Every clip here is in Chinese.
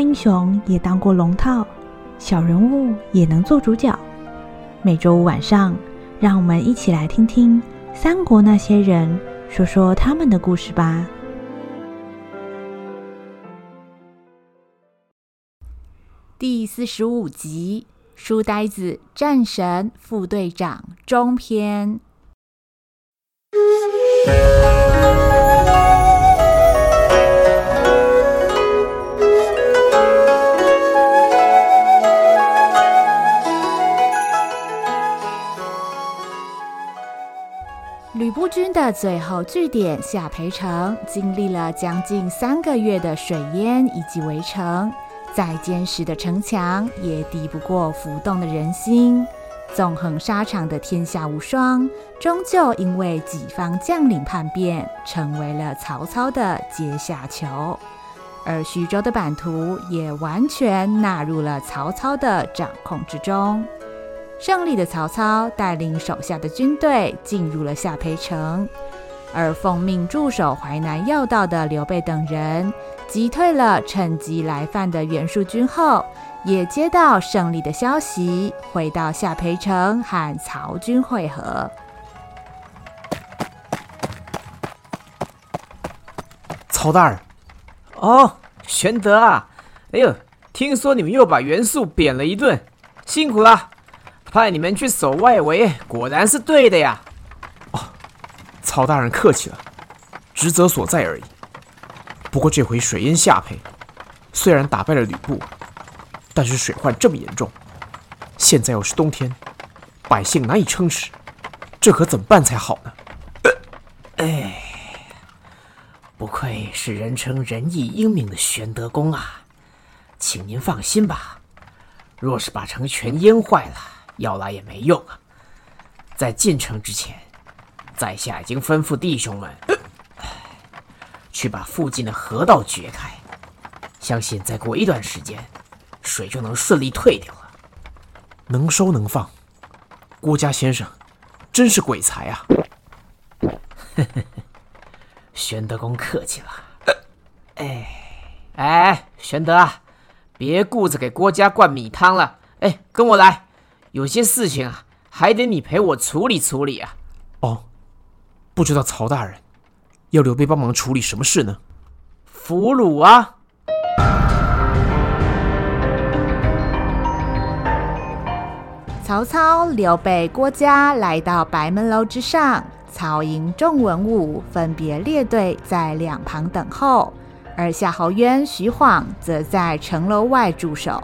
英雄也当过龙套，小人物也能做主角。每周五晚上，让我们一起来听听三国那些人说说他们的故事吧。第四十五集《书呆子战神副队长》中篇。吕布军的最后据点下邳城，经历了将近三个月的水淹以及围城，再坚实的城墙也敌不过浮动的人心。纵横沙场的天下无双，终究因为己方将领叛变，成为了曹操的阶下囚，而徐州的版图也完全纳入了曹操的掌控之中。胜利的曹操带领手下的军队进入了下邳城，而奉命驻守淮南要道的刘备等人，击退了趁机来犯的袁术军后。也接到胜利的消息，回到下邳城和曹军会合。曹大人，哦，玄德啊，哎呦，听说你们又把袁术扁了一顿，辛苦了。派你们去守外围，果然是对的呀。哦，曹大人客气了，职责所在而已。不过这回水淹下邳，虽然打败了吕布。但是水患这么严重，现在又是冬天，百姓难以撑持，这可怎么办才好呢？哎，不愧是人称仁义英明的玄德公啊，请您放心吧。若是把城全淹坏了，要来也没用啊。在进城之前，在下已经吩咐弟兄们，去把附近的河道掘开，相信再过一段时间。水就能顺利退掉了，能收能放，郭家先生真是鬼才啊！玄德公客气了。哎哎，玄德啊，别顾着给郭家灌米汤了，哎，跟我来，有些事情啊，还得你陪我处理处理啊。哦，不知道曹大人要刘备帮忙处理什么事呢？俘虏啊！曹操、刘备、郭嘉来到白门楼之上，曹营众文武分别列队在两旁等候，而夏侯渊、徐晃则在城楼外驻守。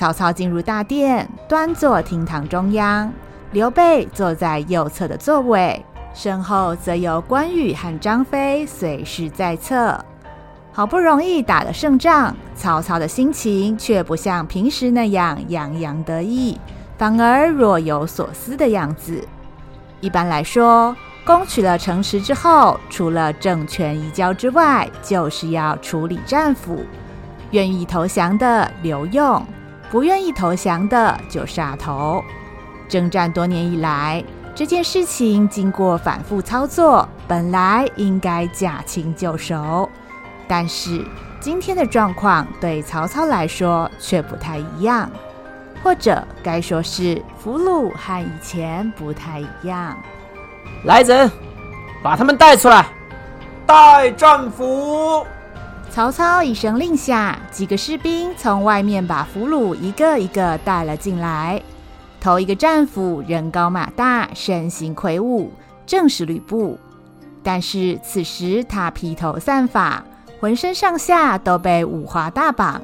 曹操进入大殿，端坐厅堂中央，刘备坐在右侧的座位，身后则有关羽和张飞随侍在侧。好不容易打了胜仗，曹操的心情却不像平时那样洋洋得意。反而若有所思的样子。一般来说，攻取了城池之后，除了政权移交之外，就是要处理战俘。愿意投降的留用，不愿意投降的就杀头。征战多年以来，这件事情经过反复操作，本来应该驾轻就熟。但是今天的状况对曹操来说却不太一样。或者该说是俘虏和以前不太一样。来人，把他们带出来，带战俘。曹操一声令下，几个士兵从外面把俘虏一个一个带了进来。头一个战俘人高马大，身形魁梧，正是吕布。但是此时他披头散发，浑身上下都被五花大绑。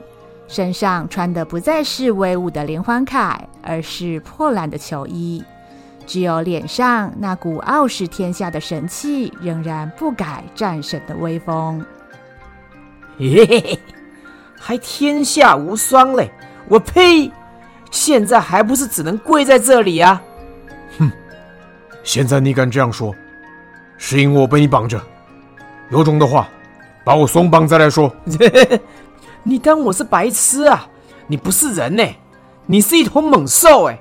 身上穿的不再是威武的连环铠，而是破烂的囚衣，只有脸上那股傲视天下的神气，仍然不改战神的威风。嘿嘿嘿，还天下无双嘞！我呸！现在还不是只能跪在这里啊！哼，现在你敢这样说，是因为我被你绑着。有种的话，把我松绑再来说。你当我是白痴啊？你不是人呢，你是一头猛兽哎！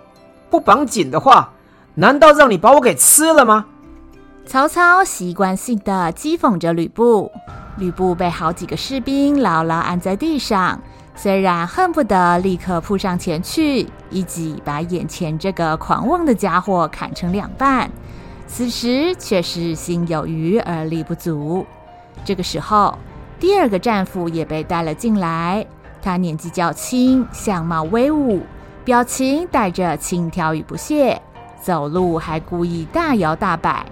不绑紧的话，难道让你把我给吃了吗？曹操习惯性的讥讽着吕布。吕布被好几个士兵牢牢按在地上，虽然恨不得立刻扑上前去，一击把眼前这个狂妄的家伙砍成两半，此时却是心有余而力不足。这个时候，第二个战俘也被带了进来。他年纪较轻，相貌威武，表情带着轻佻与不屑，走路还故意大摇大摆，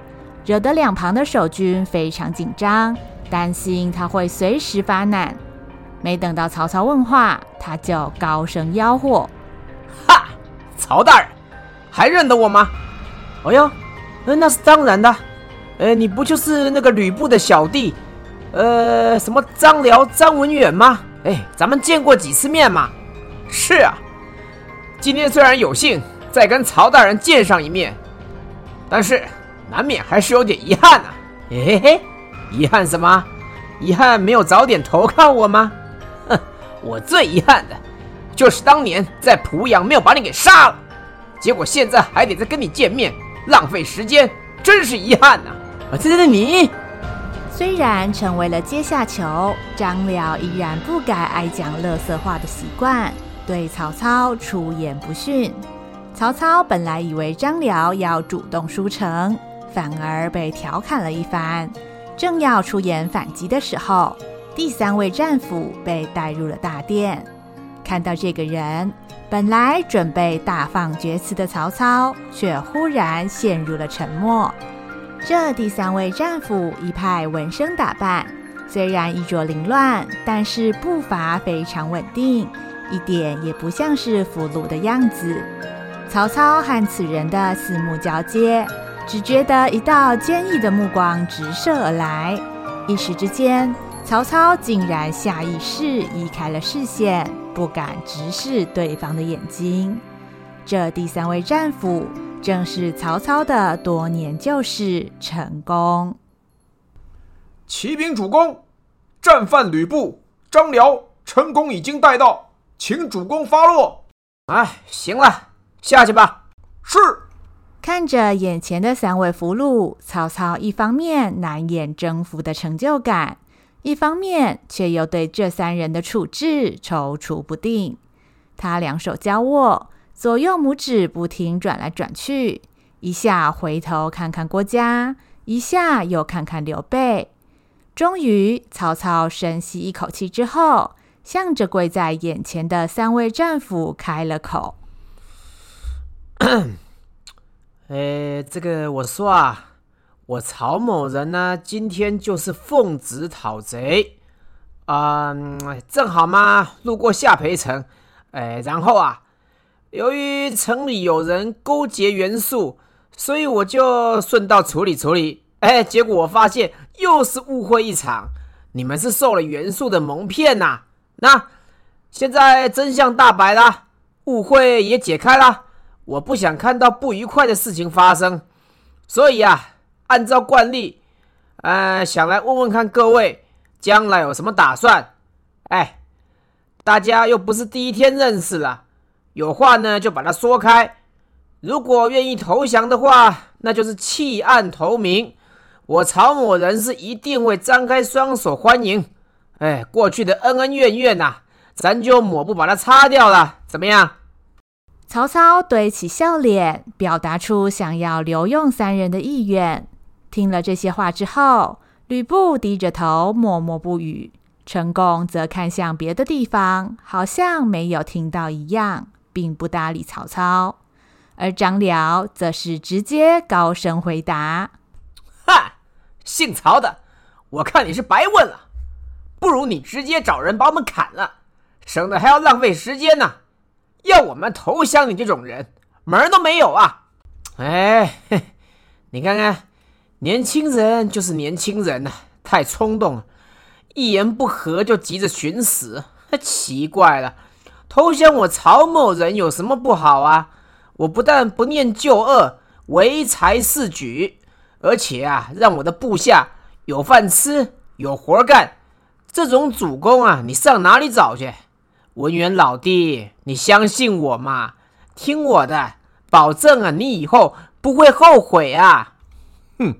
惹得两旁的守军非常紧张，担心他会随时发难。没等到曹操问话，他就高声吆喝：“哈，曹大人，还认得我吗？哎呦，那是当然的。呃，你不就是那个吕布的小弟，呃，什么张辽、张文远吗？哎，咱们见过几次面嘛？是啊，今天虽然有幸再跟曹大人见上一面，但是难免还是有点遗憾啊。嘿嘿，遗憾什么？遗憾没有早点投靠我吗？”哼 我最遗憾的，就是当年在濮阳没有把你给杀了，结果现在还得再跟你见面，浪费时间，真是遗憾呐！啊，对对对，你虽然成为了阶下囚，张辽依然不改爱讲乐色话的习惯，对曹操出言不逊。曹操本来以为张辽要主动输城，反而被调侃了一番，正要出言反击的时候。第三位战俘被带入了大殿，看到这个人，本来准备大放厥词的曹操，却忽然陷入了沉默。这第三位战俘一派闻声打扮，虽然衣着凌乱，但是步伐非常稳定，一点也不像是俘虏的样子。曹操和此人的四目交接，只觉得一道坚毅的目光直射而来，一时之间。曹操竟然下意识移开了视线，不敢直视对方的眼睛。这第三位战俘正是曹操的多年旧识陈宫。启禀主公，战犯吕布、张辽、陈宫已经带到，请主公发落。哎，行了，下去吧。是。看着眼前的三位俘虏，曹操一方面难掩征服的成就感。一方面，却又对这三人的处置踌躇不定。他两手交握，左右拇指不停转来转去，一下回头看看郭嘉，一下又看看刘备。终于，曹操深吸一口气之后，向着跪在眼前的三位战俘开了口：“ 哎，这个我说啊。”我曹某人呢，今天就是奉旨讨贼，啊、正好嘛，路过下邳城，哎，然后啊，由于城里有人勾结袁术，所以我就顺道处理处理，哎，结果我发现又是误会一场，你们是受了袁术的蒙骗呐、那现在真相大白了，误会也解开了，我不想看到不愉快的事情发生，所以啊。按照惯例，呃，想来问问看各位将来有什么打算？哎，大家又不是第一天认识了，有话呢就把它说开。如果愿意投降的话，那就是弃暗投明。我曹某人是一定会张开双手欢迎。哎，过去的恩恩怨怨呐、咱就抹布把它擦掉了，怎么样？曹操堆起笑脸，表达出想要留用三人的意愿。听了这些话之后，吕布低着头默默不语，陈宫则看向别的地方，好像没有听到一样，并不搭理曹操。而张辽则是直接高声回答：“哈，姓曹的，我看你是白问了，不如你直接找人把我们砍了，省得还要浪费时间呢。要我们投降你这种人，门儿都没有啊！哎，你看看。”年轻人就是年轻人呐，太冲动了，一言不合就急着寻死。奇怪了，投降我曹某人有什么不好啊？我不但不念旧恶，唯才是举，而且啊，让我的部下有饭吃，有活干。这种主公啊，你上哪里找去？文远老弟，你相信我嘛，听我的，保证啊，你以后不会后悔啊。哼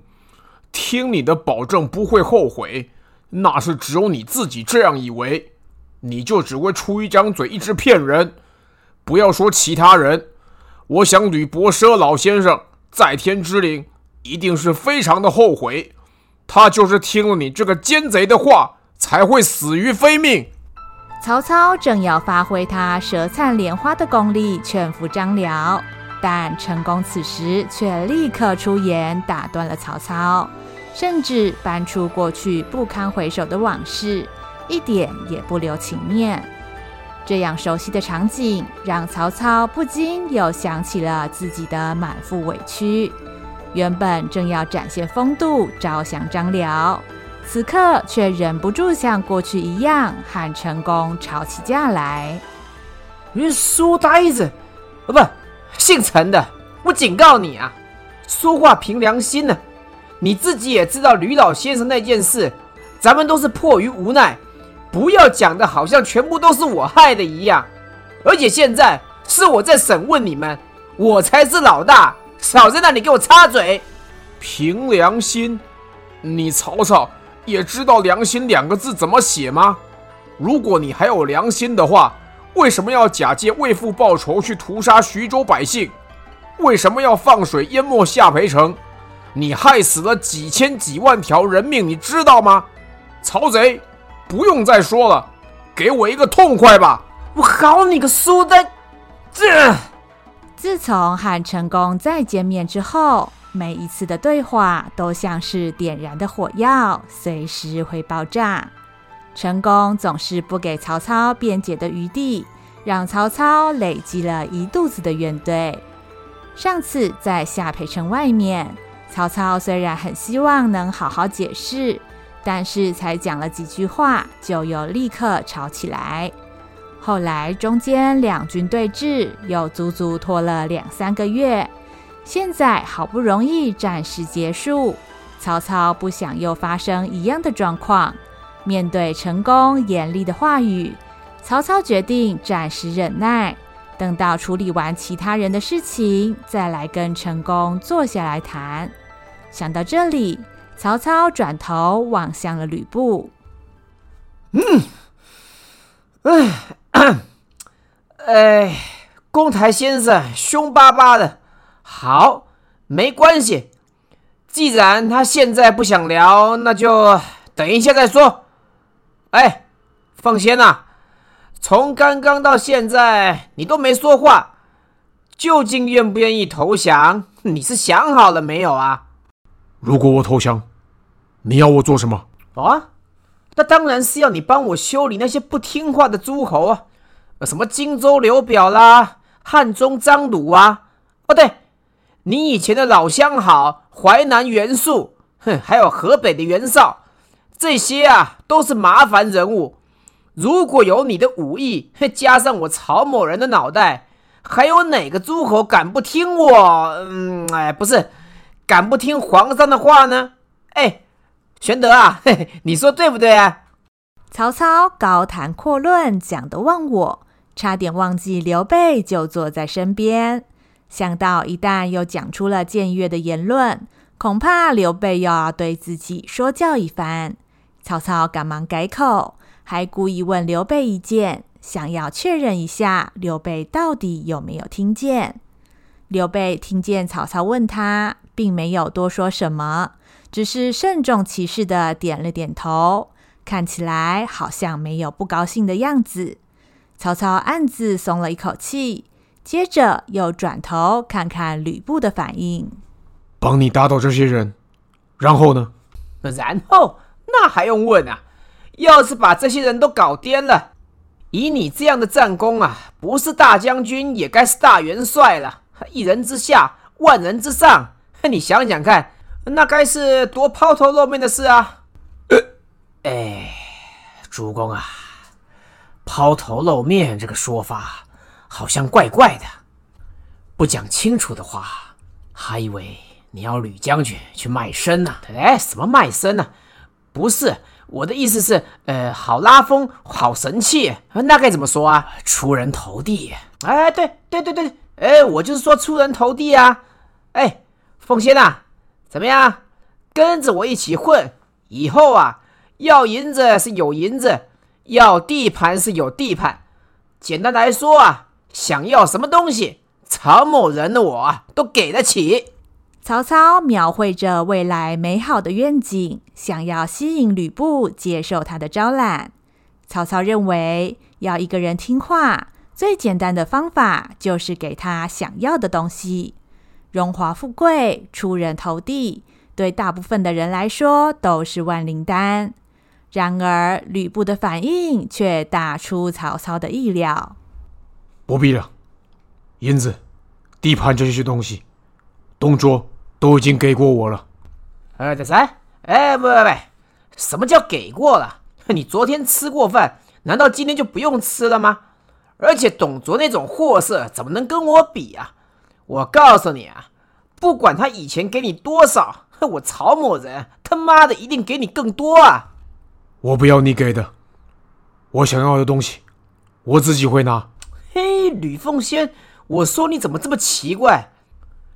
听你的保证不会后悔，那是只有你自己这样以为。你就只会出一张嘴，一直骗人。不要说其他人，我想吕伯奢老先生在天之灵一定是非常的后悔，他就是听了你这个奸贼的话，才会死于非命。曹操正要发挥他舌灿莲花的功力劝服张辽，但陈宫此时却立刻出言打断了曹操，甚至搬出过去不堪回首的往事，一点也不留情面。这样熟悉的场景，让曹操不禁又想起了自己的满腹委屈。原本正要展现风度招降张辽。此刻却忍不住像过去一样和陈宫吵起架来。你书呆子，哦不，姓陈的，我警告你啊，说话凭良心呢、你自己也知道吕老先生那件事，咱们都是迫于无奈，不要讲的好像全部都是我害的一样。而且现在是我在审问你们，我才是老大，少在那里给我插嘴。凭良心，你曹操。也知道“良心”两个字怎么写吗？如果你还有良心的话，为什么要假借为父报仇去屠杀徐州百姓？为什么要放水淹没下邳城？你害死了几千几万条人命，你知道吗？曹贼，不用再说了，给我一个痛快吧！我好你个苏丹！这自从和成功再见面之后。每一次的对话都像是点燃的火药，随时会爆炸。成功总是不给曹操辩解的余地，让曹操累积了一肚子的怨怼。上次在下邳城外面，曹操虽然很希望能好好解释，但是才讲了几句话，就又立刻吵起来。后来中间两军对峙，又足足拖了两三个月。现在好不容易战事结束，曹操不想又发生一样的状况。面对陈宫严厉的话语，曹操决定暂时忍耐，等到处理完其他人的事情，再来跟陈宫坐下来谈。想到这里，曹操转头望向了吕布。嗯，哎，哎，公台先生凶巴巴的。好，没关系。既然他现在不想聊，那就等一下再说。哎，放心呐，从刚刚到现在你都没说话，究竟愿不愿意投降？你是想好了没有啊？如果我投降，你要我做什么？啊，那当然是要你帮我修理那些不听话的诸侯啊，什么荆州刘表啦，汉中张鲁啊。哦，对。你以前的老相好淮南袁术，哼，还有河北的袁绍，这些啊都是麻烦人物。如果有你的武艺，加上我曹某人的脑袋，还有哪个诸侯敢不听我？嗯，哎，不是，敢不听皇上的话呢？哎，玄德啊，嘿嘿，你说对不对啊？曹操高谈阔论，讲得忘我，差点忘记刘备就坐在身边。想到一旦又讲出了僭越的言论，恐怕刘备又要对自己说教一番。曹操赶忙改口，还故意问刘备意见，想要确认一下刘备到底有没有听见。刘备听见曹操问他，并没有多说什么，只是慎重其事的点了点头，看起来好像没有不高兴的样子。曹操暗自松了一口气。接着又转头看看吕布的反应，帮你打倒这些人，然后呢？然后那还用问啊？要是把这些人都搞颠了，以你这样的战功啊，不是大将军也该是大元帅了。一人之下，万人之上，你想想看，那该是多抛头露面的事啊！呃，哎，主公啊，抛头露面这个说法。好像怪怪的，不讲清楚的话，还以为你要吕将军去卖身呢。哎，什么卖身呢？不是，我的意思是，呃，好拉风，好神气，那该怎么说啊？出人头地。哎，对对对对，哎，我就是说出人头地啊。哎，凤仙呐，怎么样？跟着我一起混，以后啊，要银子是有银子，要地盘是有地盘，简单来说啊，想要什么东西，曹某人的我都给得起。曹操描绘着未来美好的愿景，想要吸引吕布接受他的招揽。曹操认为，要一个人听话，最简单的方法就是给他想要的东西。荣华富贵、出人头地，对大部分的人来说都是万灵丹。然而，吕布的反应却大出曹操的意料。不必了，银子、地盘这些东西，董卓都已经给过我了。呃，这啥？哎，不不不，什么叫给过了？你昨天吃过饭，难道今天就不用吃了吗？而且董卓那种货色，怎么能跟我比啊？我告诉你啊，不管他以前给你多少，我曹某人他妈的一定给你更多啊！我不要你给的，我想要的东西，我自己会拿。嘿，吕奉先，我说你怎么这么奇怪？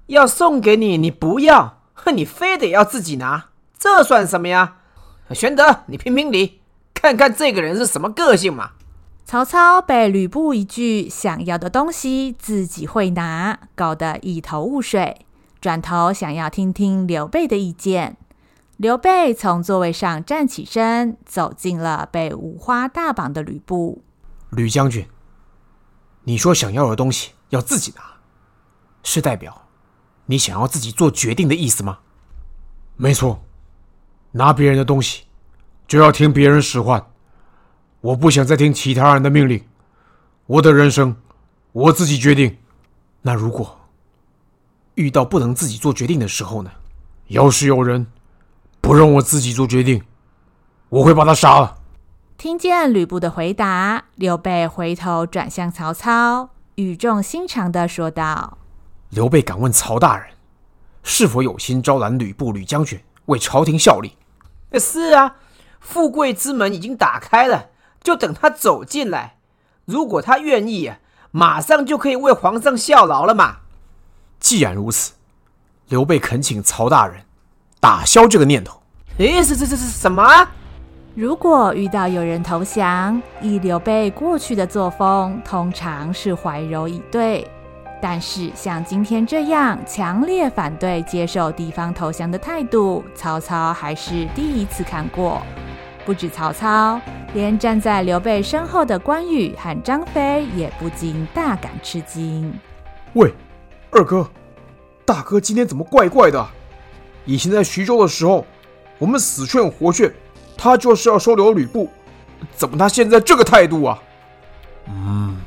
要送给你，你不要，哼，你非得要自己拿，这算什么呀？玄德，你评评理，看看这个人是什么个性嘛？曹操被吕布一句想要的东西自己会拿，搞得一头雾水，转头想要听听刘备的意见。刘备从座位上站起身，走进了被五花大绑的吕布。吕将军，你说想要的东西要自己拿，是代表你想要自己做决定的意思吗？没错，拿别人的东西就要听别人使唤。我不想再听其他人的命令，我的人生我自己决定。那如果遇到不能自己做决定的时候呢？要是有人。不让我自己做决定，我会把他杀了。听见吕布的回答，刘备回头转向曹操，语重心长地说道：“刘备敢问曹大人，是否有心招揽吕布吕将军为朝廷效力？”“是啊，富贵之门已经打开了，就等他走进来。如果他愿意，马上就可以为皇上效劳了嘛。”既然如此，刘备恳请曹大人打消这个念头。诶，是这这是什么？如果遇到有人投降，以刘备过去的作风，通常是怀柔以对。但是像今天这样强烈反对接受敌方投降的态度，曹操还是第一次看过。不止曹操，连站在刘备身后的关羽和张飞也不禁大感吃惊。喂，二哥，大哥今天怎么怪怪的？以前在徐州的时候。我们死劝活劝，他就是要收留吕布，怎么他现在这个态度啊？嗯，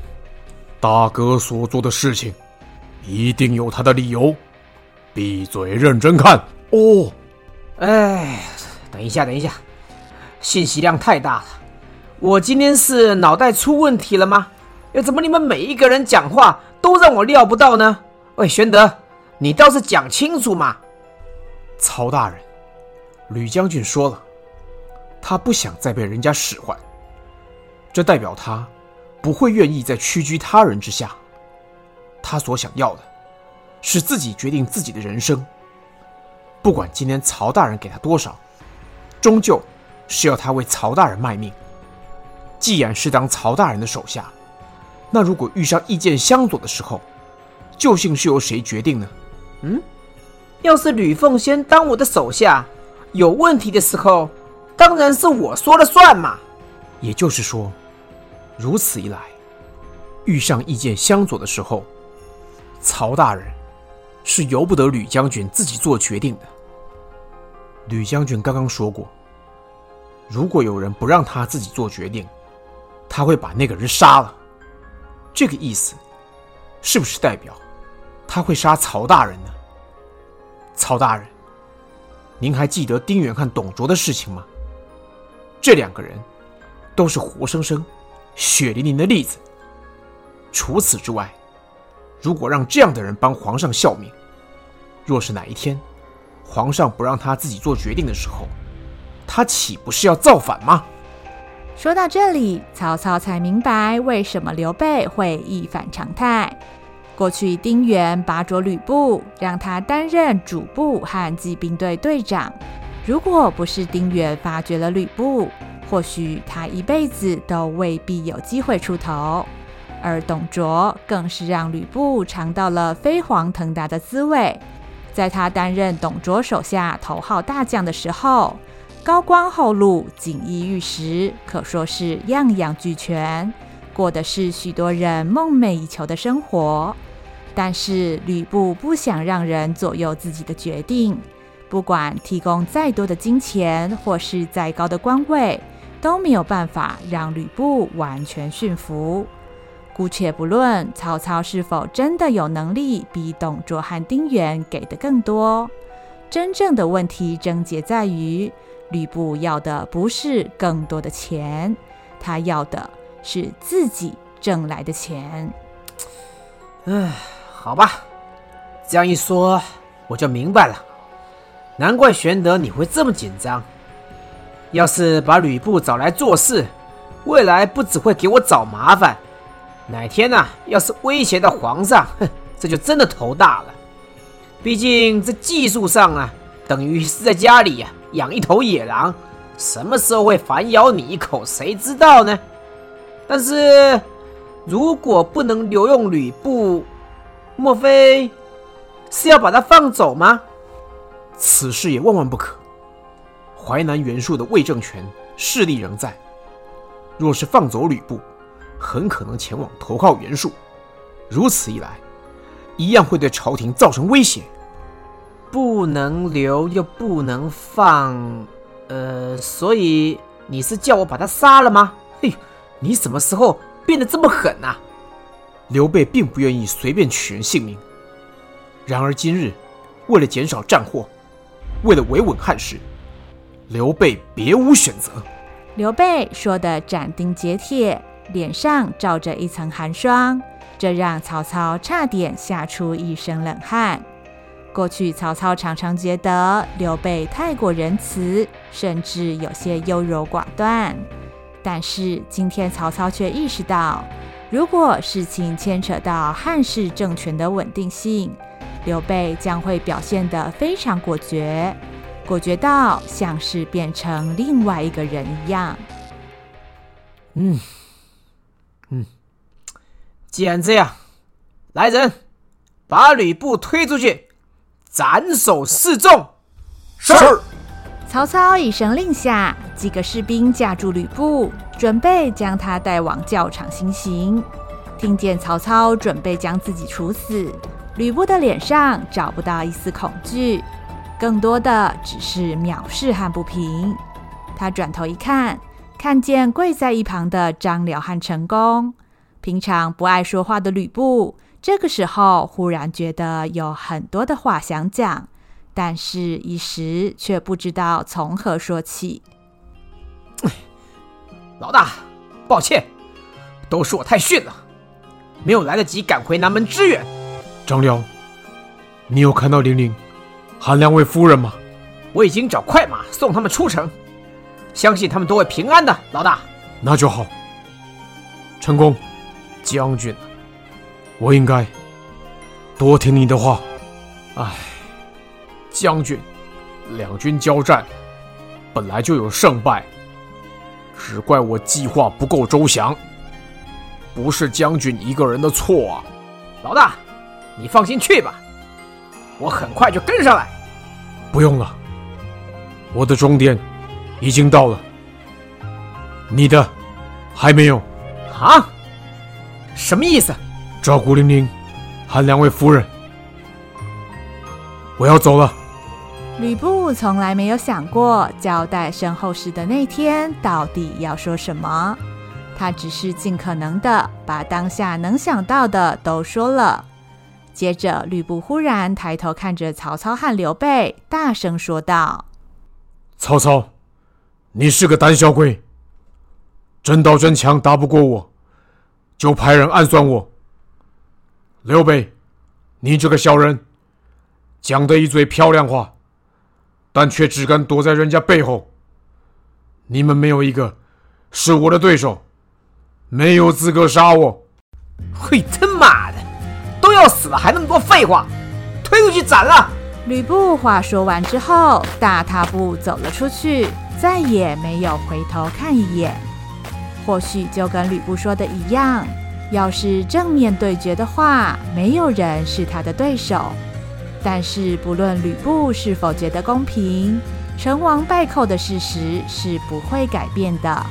大哥所做的事情，一定有他的理由。闭嘴，认真看哦。哎，等一下，等一下，信息量太大了。我今天是脑袋出问题了吗？哎怎么你们每一个人讲话都让我料不到呢？喂，玄德，你倒是讲清楚嘛。曹大人。吕将军说了，他不想再被人家使唤，这代表他不会愿意再屈居他人之下。他所想要的，是自己决定自己的人生。不管今天曹大人给他多少，终究是要他为曹大人卖命。既然是当曹大人的手下，那如果遇上意见相左的时候，究竟是由谁决定呢？嗯，要是吕奉先当我的手下。有问题的时候，当然是我说了算嘛。也就是说，如此一来，遇上意见相左的时候，曹大人是由不得吕将军自己做决定的。吕将军刚刚说过，如果有人不让他自己做决定，他会把那个人杀了。这个意思，是不是代表他会杀曹大人呢？曹大人。您还记得丁原和董卓的事情吗？这两个人都是活生生、血淋淋的例子。除此之外，如果让这样的人帮皇上效命，若是哪一天皇上不让他自己做决定的时候，他岂不是要造反吗？说到这里，曹操才明白为什么刘备会一反常态。过去丁原拔擢吕布，让他担任主簿和骑兵队队长。如果不是丁原发掘了吕布，或许他一辈子都未必有机会出头。而董卓更是让吕布尝到了飞黄腾达的滋味。在他担任董卓手下头号大将的时候，高官厚禄、锦衣玉食，可说是样样俱全，过的是许多人梦寐以求的生活。但是吕布不想让人左右自己的决定，不管提供再多的金钱或是再高的官位，都没有办法让吕布完全驯服。姑且不论曹操是否真的有能力比董卓和丁原给的更多，真正的问题症结在于吕布要的不是更多的钱，他要的是自己挣来的钱。唉，好吧，这样一说我就明白了，难怪玄德你会这么紧张。要是把吕布找来做事，未来不只会给我找麻烦。哪天呐、要是威胁到皇上，哼，这就真的头大了。毕竟这技术上啊，等于是在家里呀、养一头野狼，什么时候会反咬你一口，谁知道呢？但是如果不能留用吕布，莫非是要把他放走吗？此事也万万不可。淮南袁术的魏政权势力仍在，若是放走吕布，很可能前往投靠袁术，如此一来，一样会对朝廷造成威胁。不能留又不能放，呃，所以你是叫我把他杀了吗？嘿，你什么时候变得这么狠啊？刘备并不愿意随便取人性命，然而今日为了减少战祸，为了维稳汉室，刘备别无选择。刘备说得斩钉截铁。脸上罩着一层寒霜，这让曹操差点吓出一身冷汗。过去曹操常常觉得刘备太过仁慈，甚至有些优柔寡断。但是今天曹操却意识到，如果事情牵扯到汉室政权的稳定性，刘备将会表现得非常果决，果决到像是变成另外一个人一样。嗯。嗯，既然这样，来人，把吕布推出去，斩首示众。是。曹操一声令下，几个士兵架住吕布，准备将他带往教场行刑。听见曹操准备将自己处死，吕布的脸上找不到一丝恐惧，更多的只是藐视和不平。他转头一看。看见跪在一旁的张辽和陈宫，平常不爱说话的吕布，这个时候忽然觉得有很多的话想讲，但是一时却不知道从何说起。老大，抱歉，都是我太逊了，没有来得及赶回南门支援。张辽，你有看到玲玲韩两位夫人吗？我已经找快马送他们出城。相信他们都会平安的，老大。那就好。成功，将军，我应该多听你的话。唉，将军，两军交战本来就有胜败，只怪我计划不够周详，不是将军一个人的错啊。老大，你放心去吧，我很快就跟上来。不用了，我的终点。已经到了，你的还没有。啊？什么意思？照顾玲玲和两位夫人，我要走了。吕布从来没有想过交代身后事的那天到底要说什么，他只是尽可能的把当下能想到的都说了。接着，吕布忽然抬头看着曹操和刘备，大声说道：“曹操。”你是个胆小鬼，真刀真枪打不过我，就派人暗算我。刘备，你这个小人，讲的一嘴漂亮话，但却只敢躲在人家背后。你们没有一个是我的对手，没有资格杀我。嘿，他妈要死了还那么多废话，推出去斩了！吕布话说完之后，大踏步走了出去，再也没有回头看一眼。或许就跟吕布说的一样，要是正面对决的话，没有人是他的对手。但是不论吕布是否觉得公平，成王败寇的事实是不会改变的。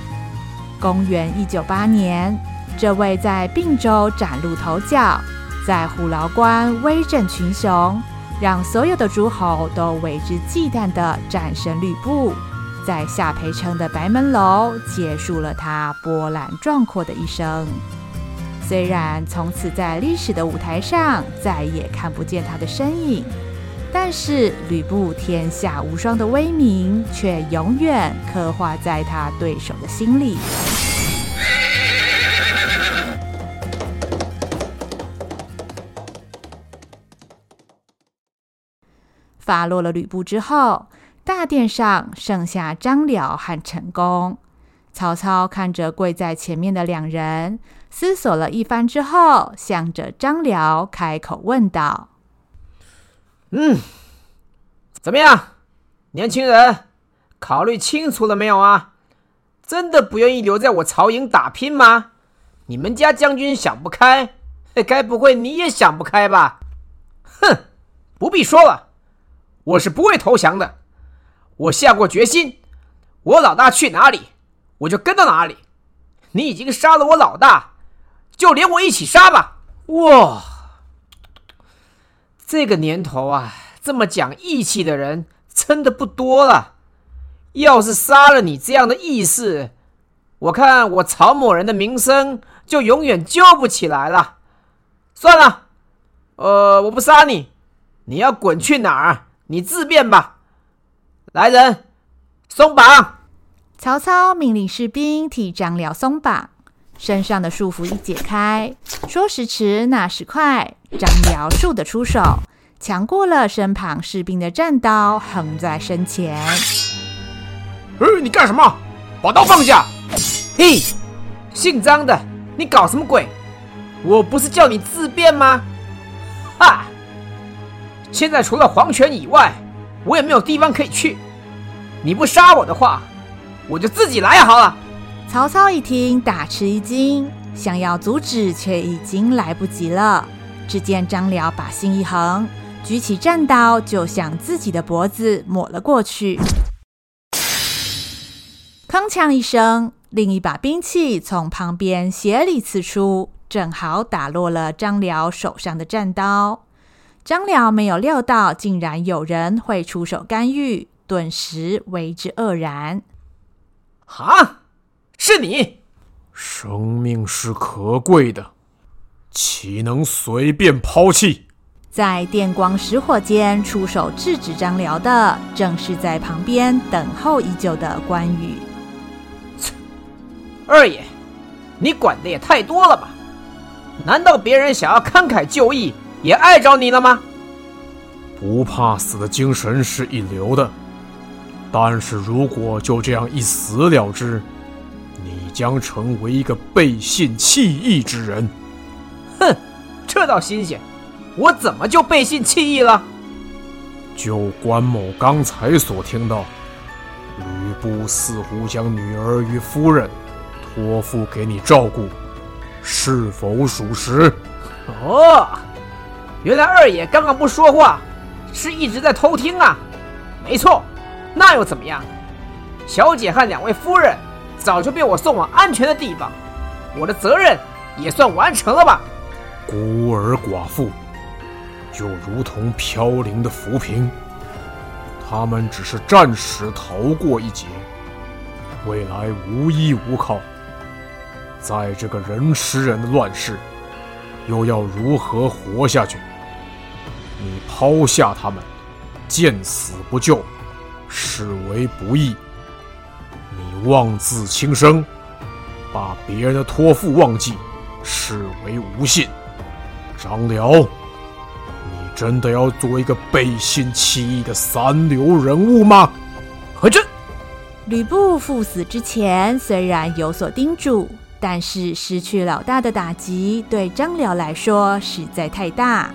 公元一九八年，这位在并州崭露头角，在虎牢关威震群雄，让所有的诸侯都为之忌惮的战神吕布，在下邳城的白门楼结束了他波澜壮阔的一生。虽然从此在历史的舞台上再也看不见他的身影，但是吕布天下无双的威名却永远刻画在他对手的心里。发落了吕布之后，大殿上剩下张辽和陈宫。曹操看着跪在前面的两人，思索了一番之后，向着张辽开口问道：“嗯，怎么样，年轻人，考虑清楚了没有啊？真的不愿意留在我曹营打拼吗？你们家将军想不开，该不会你也想不开吧？哼，不必说了。”我是不会投降的，我下过决心，我老大去哪里，我就跟到哪里。你已经杀了我老大，就连我一起杀吧！哇，这个年头啊，这么讲义气的人真的不多了。要是杀了你这样的义士，我看我曹某人的名声就永远救不起来了。算了，呃，我不杀你，你要滚去哪儿？你自便吧。来人，松绑！曹操命令士兵替张辽松绑，身上的束缚一解开，说时迟，那时快，张辽数得出手，抢过了身旁士兵的战刀，横在身前。哎，你干什么？把刀放下！嘿，姓张的，你搞什么鬼？我不是叫你自便吗？哈！现在除了黄泉以外，我也没有地方可以去。你不杀我的话，我就自己来好了。曹操一听，大吃一惊，想要阻止，却已经来不及了。只见张辽把心一横，举起战刀，就向自己的脖子抹了过去。铿锵一声，另一把兵器从旁边斜里刺出，正好打落了张辽手上的战刀。张辽没有料到，竟然有人会出手干预，顿时为之愕然。哈，是你！生命是可贵的，岂能随便抛弃？在电光石火间出手制止张辽的，正是在旁边等候已久的关羽。二爷，你管的也太多了吧？难道别人想要慷慨就义？也碍着你了吗？不怕死的精神是一流的，但是如果就这样一死了之，你将成为一个背信弃义之人。哼，这倒新鲜，我怎么就背信弃义了？就关某刚才所听到，吕布似乎将女儿与夫人托付给你照顾，是否属实？哦。原来二爷刚刚不说话，是一直在偷听啊！没错，那又怎么样？小姐和两位夫人早就被我送往安全的地方，我的责任也算完成了吧？孤儿寡妇就如同飘零的浮萍，他们只是暂时逃过一劫，未来无依无靠，在这个人吃人的乱世，又要如何活下去？你抛下他们，见死不救，视为不义；你妄自轻生，把别人的托付忘记，视为无信。张辽，你真的要做一个背信弃义的三流人物吗？何真，吕布赴死之前虽然有所叮嘱，但是失去老大的打击对张辽来说实在太大。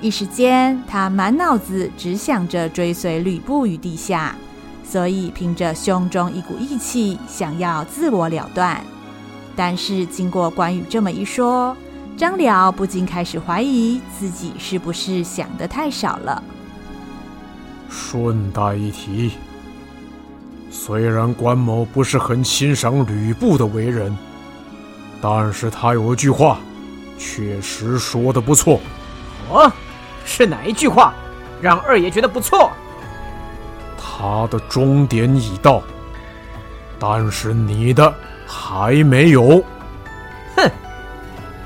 一时间，他满脑子只想着追随吕布于地下，所以凭着胸中一股义气，想要自我了断。但是经过关羽这么一说，张辽不禁开始怀疑自己是不是想的太少了。顺带一提，虽然关某不是很欣赏吕布的为人，但是他有一句话，确实说的不错。哦，是哪一句话，让二爷觉得不错？他的终点已到，但是你的还没有。哼，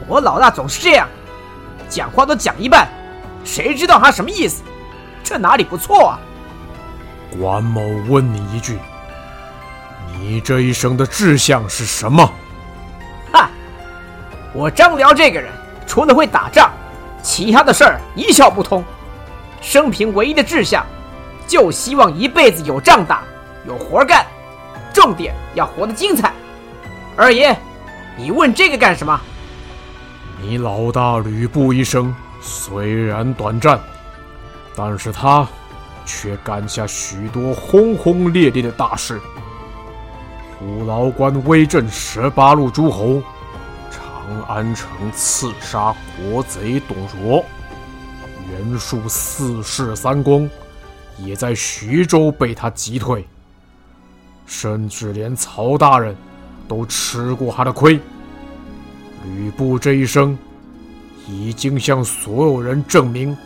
我老大总是这样，讲话都讲一半，谁知道他什么意思？这哪里不错啊？关某问你一句，你这一生的志向是什么？哈，我张辽这个人，除了会打仗，其他的事儿一窍不通。生平唯一的志向，就希望一辈子有仗打，有活干，重点要活得精彩。二爷，你问这个干什么？你老大吕布一生虽然短暂。但是他却干下许多轰轰烈烈的大事。虎牢关威震十八路诸侯，长安城刺杀国贼董卓，袁术四世三公也在徐州被他击退。甚至连曹大人都吃过他的亏。吕布这一生已经向所有人证明。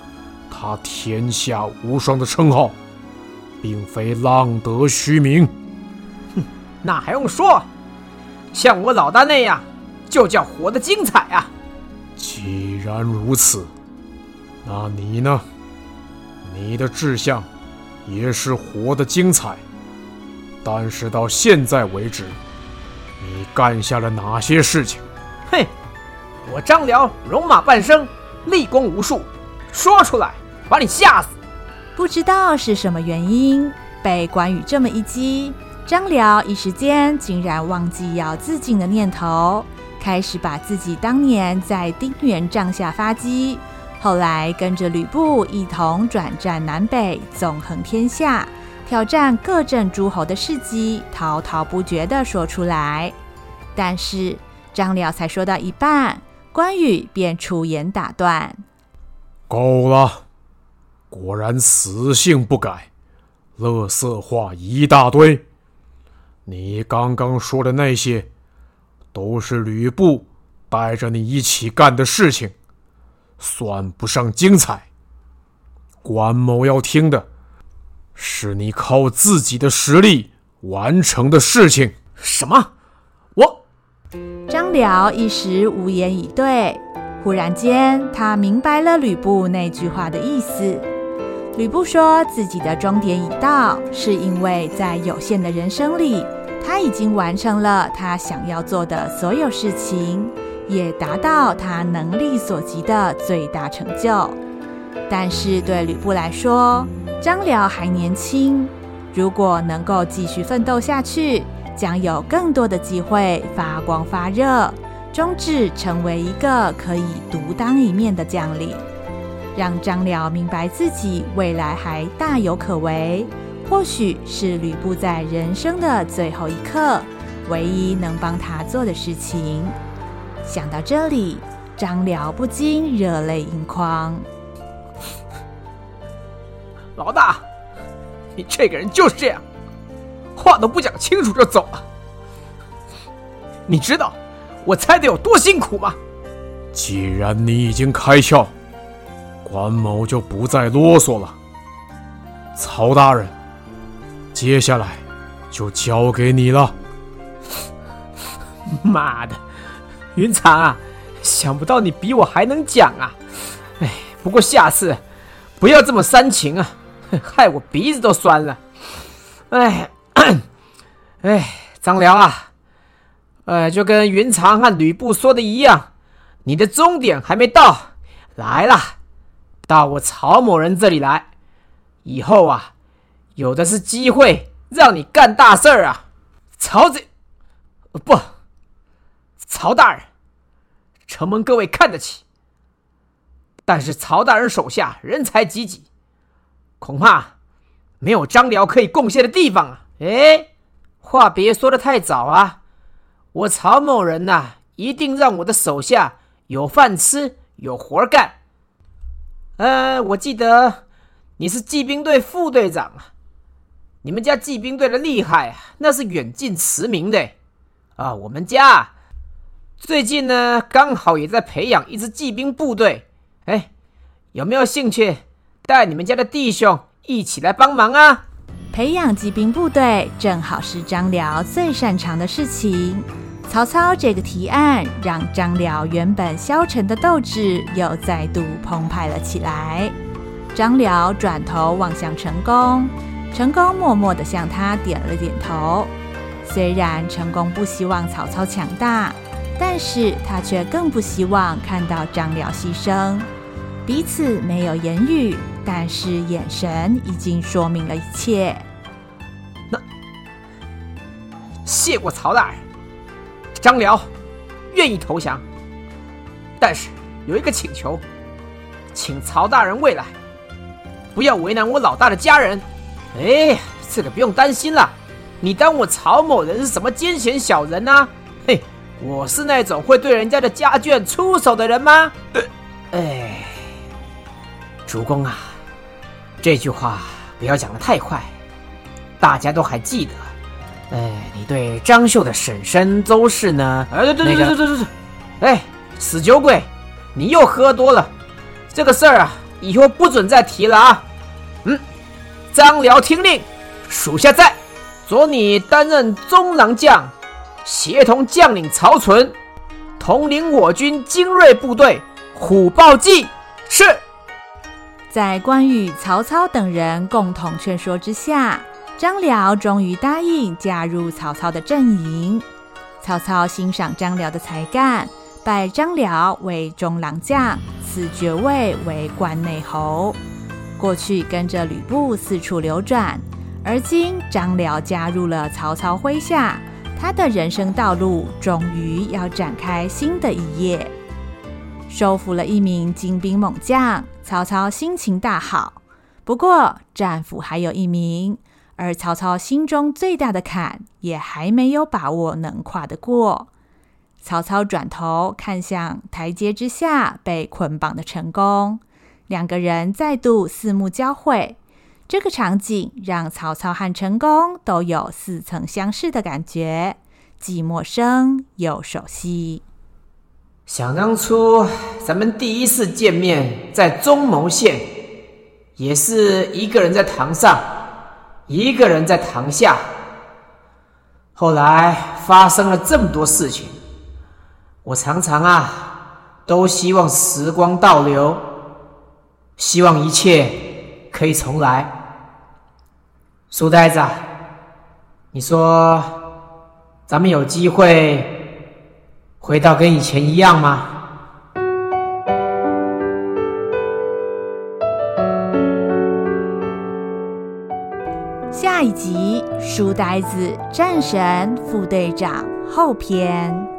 他天下无双的称号，并非浪得虚名。哼，那还用说？像我老大那样，就叫活得精彩啊！既然如此，那你呢？你的志向也是活得精彩，但是到现在为止，你干下了哪些事情？嘿，我张辽戎马半生，立功无数，说出来。把你吓死！不知道是什么原因，被关羽这么一击，张辽一时间竟然忘记要自尽的念头，开始把自己当年在丁原帐下发迹，后来跟着吕布一同转战南北，纵横天下，挑战各镇诸侯的事迹，滔滔不绝地说出来。但是张辽才说到一半，关羽便出言打断：“够了。”果然死性不改，垃圾话一大堆。你刚刚说的那些，都是吕布带着你一起干的事情，算不上精彩。关某要听的，是你靠自己的实力完成的事情。什么？我……张辽一时无言以对。忽然间，他明白了吕布那句话的意思。吕布说自己的终点已到，是因为在有限的人生里，他已经完成了他想要做的所有事情，也达到他能力所及的最大成就。但是对吕布来说，张辽还年轻，如果能够继续奋斗下去，将有更多的机会发光发热，终至成为一个可以独当一面的将领。让张辽明白自己未来还大有可为，或许是吕布在人生的最后一刻唯一能帮他做的事情。想到这里，张辽不禁热泪盈眶。老大，你这个人就是这样，话都不讲清楚就走了。你知道我猜的有多辛苦吗？既然你已经开窍。关某就不再啰嗦了。曹大人，接下来就交给你了。妈的，云长啊，想不到你比我还能讲啊！哎，不过下次不要这么煽情啊，害我鼻子都酸了。哎，哎，张辽啊，呃，就跟云长和吕布说的一样，你的终点还没到，来了。到我曹某人这里来，以后啊，有的是机会让你干大事儿啊！曹贼，不，曹大人，承蒙各位看得起，但是曹大人手下人才济济，恐怕没有张辽可以贡献的地方啊！哎，话别说的太早啊！我曹某人呐、一定让我的手下有饭吃，有活干。呃，我记得你是骑兵队副队长啊，你们家骑兵队的厉害，那是远近驰名的。啊，我们家最近呢，刚好也在培养一支骑兵部队。哎，有没有兴趣带你们家的弟兄一起来帮忙啊？培养骑兵部队正好是张辽最擅长的事情。曹操这个提案，让张辽原本消沉的斗志又再度澎湃了起来。张辽转头望向成功，成功默默地向他点了点头。虽然成功不希望曹操强大，但是他却更不希望看到张辽牺牲。彼此没有言语，但是眼神已经说明了一切。那谢过曹大人，张辽愿意投降，但是有一个请求，请曹大人未来不要为难我老大的家人。哎，这个不用担心了。你当我曹某人是什么奸险小人啊？嘿，我是那种会对人家的家眷出手的人吗？哎，主公啊，这句话不要讲得太快，大家都还记得。哎，你对张绣的婶婶邹氏呢？哎，对对对对对对对，哎，死酒鬼，你又喝多了，这个事儿啊，以后不准再提了啊。张辽听令，属下在。左你担任中郎将，协同将领曹纯，统领我军精锐部队虎豹骑。是。在关羽、曹操等人共同劝说之下，张辽终于答应加入曹操的阵营。曹操欣赏张辽的才干，拜张辽为中郎将，赐爵位为关内侯。过去跟着吕布四处流转。而今张辽加入了曹操麾下，他的人生道路终于要展开新的一页。收服了一名精兵猛将，曹操心情大好。不过战俘还有一名，而曹操心中最大的坎也还没有把握能跨得过。曹操转头看向台阶之下被捆绑的成功，两个人再度四目交汇。这个场景让曹操和陈宫都有似曾相识的感觉，既陌生又熟悉。想当初咱们第一次见面在中牟县，也是一个人在堂上，一个人在堂下。后来发生了这么多事情，我常常啊都希望时光倒流，希望一切。可以重来，书呆子，你说咱们有机会回到跟以前一样吗？下一集，书呆子战神副队长后篇。